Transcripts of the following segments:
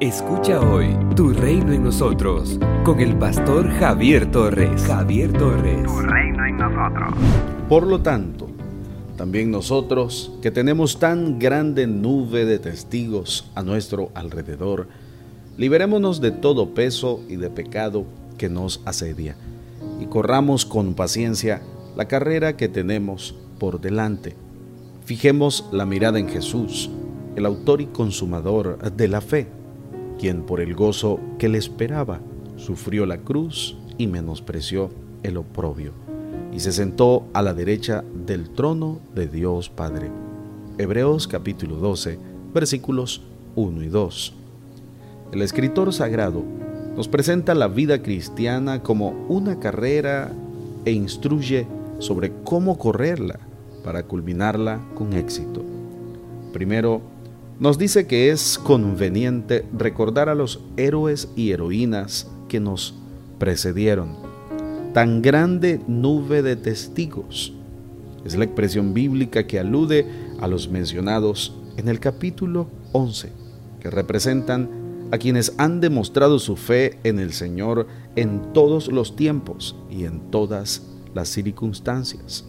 Escucha hoy Tu Reino en Nosotros con el pastor Javier Torres. Javier Torres. Tu Reino en Nosotros. Por lo tanto, también nosotros, que tenemos tan grande nube de testigos a nuestro alrededor, liberémonos de todo peso y de pecado que nos asedia, y corramos con paciencia la carrera que tenemos por delante. Fijemos la mirada en Jesús, el autor y consumador de la fe, quien por el gozo que le esperaba sufrió la cruz y menospreció el oprobio y se sentó a la derecha del trono de Dios Padre. Hebreos capítulo 12, versículos 1 y 2. El escritor sagrado nos presenta la vida cristiana como una carrera e instruye sobre cómo correrla para culminarla con éxito. Primero, nos dice que es conveniente recordar a los héroes y heroínas que nos precedieron tan grande nube de testigos. Es la expresión bíblica que alude a los mencionados en el capítulo 11, que representan a quienes han demostrado su fe en el Señor en todos los tiempos y en todas las circunstancias.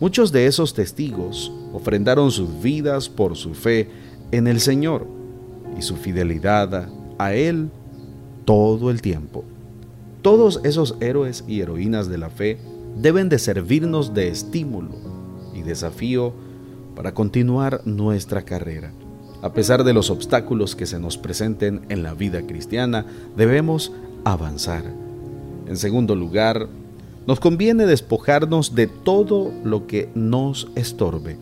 Muchos de esos testigos ofrendaron sus vidas por su fe en el Señor y su fidelidad a Él todo el tiempo. Todos esos héroes y heroínas de la fe deben de servirnos de estímulo y desafío para continuar nuestra carrera. A pesar de los obstáculos que se nos presenten en la vida cristiana, debemos avanzar. En segundo lugar, nos conviene despojarnos de todo lo que nos estorbe.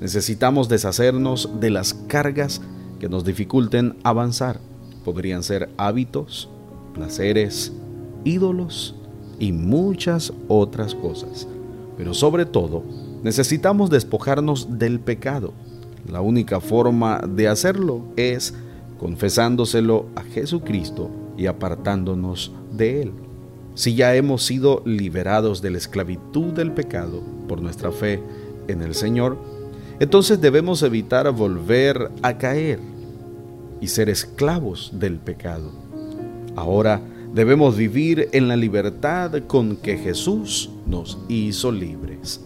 Necesitamos deshacernos de las cargas que nos dificulten avanzar. Podrían ser hábitos, placeres, ídolos y muchas otras cosas. Pero sobre todo, necesitamos despojarnos del pecado. La única forma de hacerlo es confesándoselo a Jesucristo y apartándonos de Él. Si ya hemos sido liberados de la esclavitud del pecado por nuestra fe en el Señor, entonces debemos evitar volver a caer y ser esclavos del pecado. Ahora, Debemos vivir en la libertad con que Jesús nos hizo libres.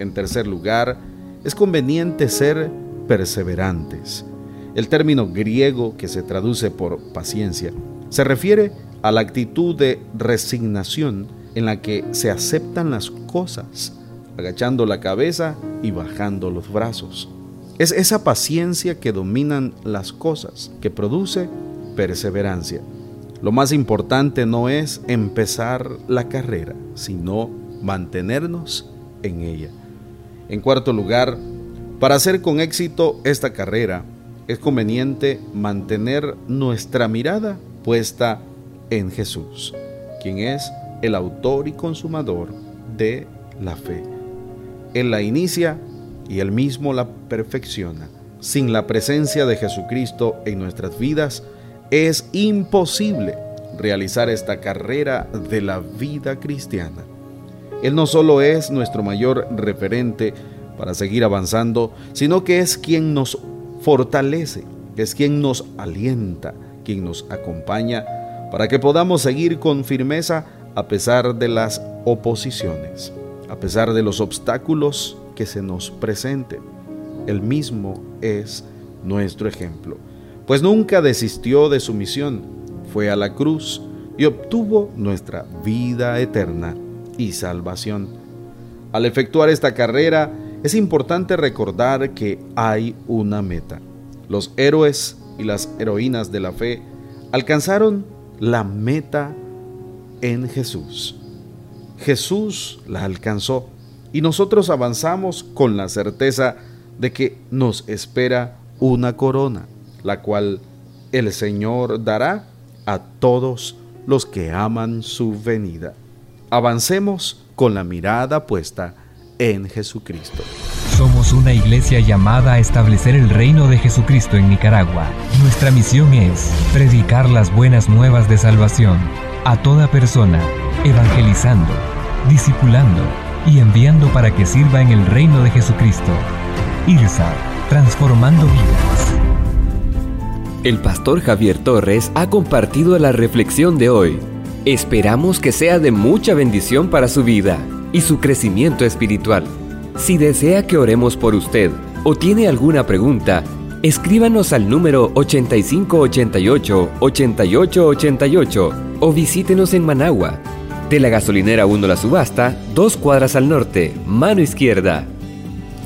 En tercer lugar, es conveniente ser perseverantes. El término griego que se traduce por paciencia se refiere a la actitud de resignación en la que se aceptan las cosas, agachando la cabeza y bajando los brazos. Es esa paciencia que dominan las cosas, que produce perseverancia. Lo más importante no es empezar la carrera, sino mantenernos en ella. En cuarto lugar, para hacer con éxito esta carrera, es conveniente mantener nuestra mirada puesta en Jesús, quien es el autor y consumador de la fe. Él la inicia y él mismo la perfecciona. Sin la presencia de Jesucristo en nuestras vidas, es imposible realizar esta carrera de la vida cristiana. Él no solo es nuestro mayor referente para seguir avanzando, sino que es quien nos fortalece, es quien nos alienta, quien nos acompaña para que podamos seguir con firmeza a pesar de las oposiciones, a pesar de los obstáculos que se nos presenten. Él mismo es nuestro ejemplo pues nunca desistió de su misión, fue a la cruz y obtuvo nuestra vida eterna y salvación. Al efectuar esta carrera, es importante recordar que hay una meta. Los héroes y las heroínas de la fe alcanzaron la meta en Jesús. Jesús la alcanzó y nosotros avanzamos con la certeza de que nos espera una corona la cual el Señor dará a todos los que aman su venida. Avancemos con la mirada puesta en Jesucristo. Somos una iglesia llamada a establecer el reino de Jesucristo en Nicaragua. Nuestra misión es predicar las buenas nuevas de salvación a toda persona, evangelizando, discipulando y enviando para que sirva en el reino de Jesucristo. IRSA, transformando vidas. El pastor Javier Torres ha compartido la reflexión de hoy. Esperamos que sea de mucha bendición para su vida y su crecimiento espiritual. Si desea que oremos por usted o tiene alguna pregunta, escríbanos al número 8588-8888 o visítenos en Managua. De la gasolinera 1 La Subasta, dos cuadras al norte, mano izquierda.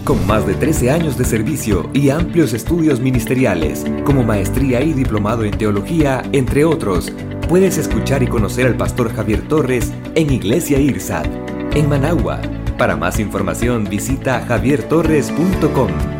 Con más de 13 años de servicio y amplios estudios ministeriales, como maestría y diplomado en teología, entre otros, puedes escuchar y conocer al pastor Javier Torres en Iglesia IRSAT, en Managua. Para más información visita javiertorres.com.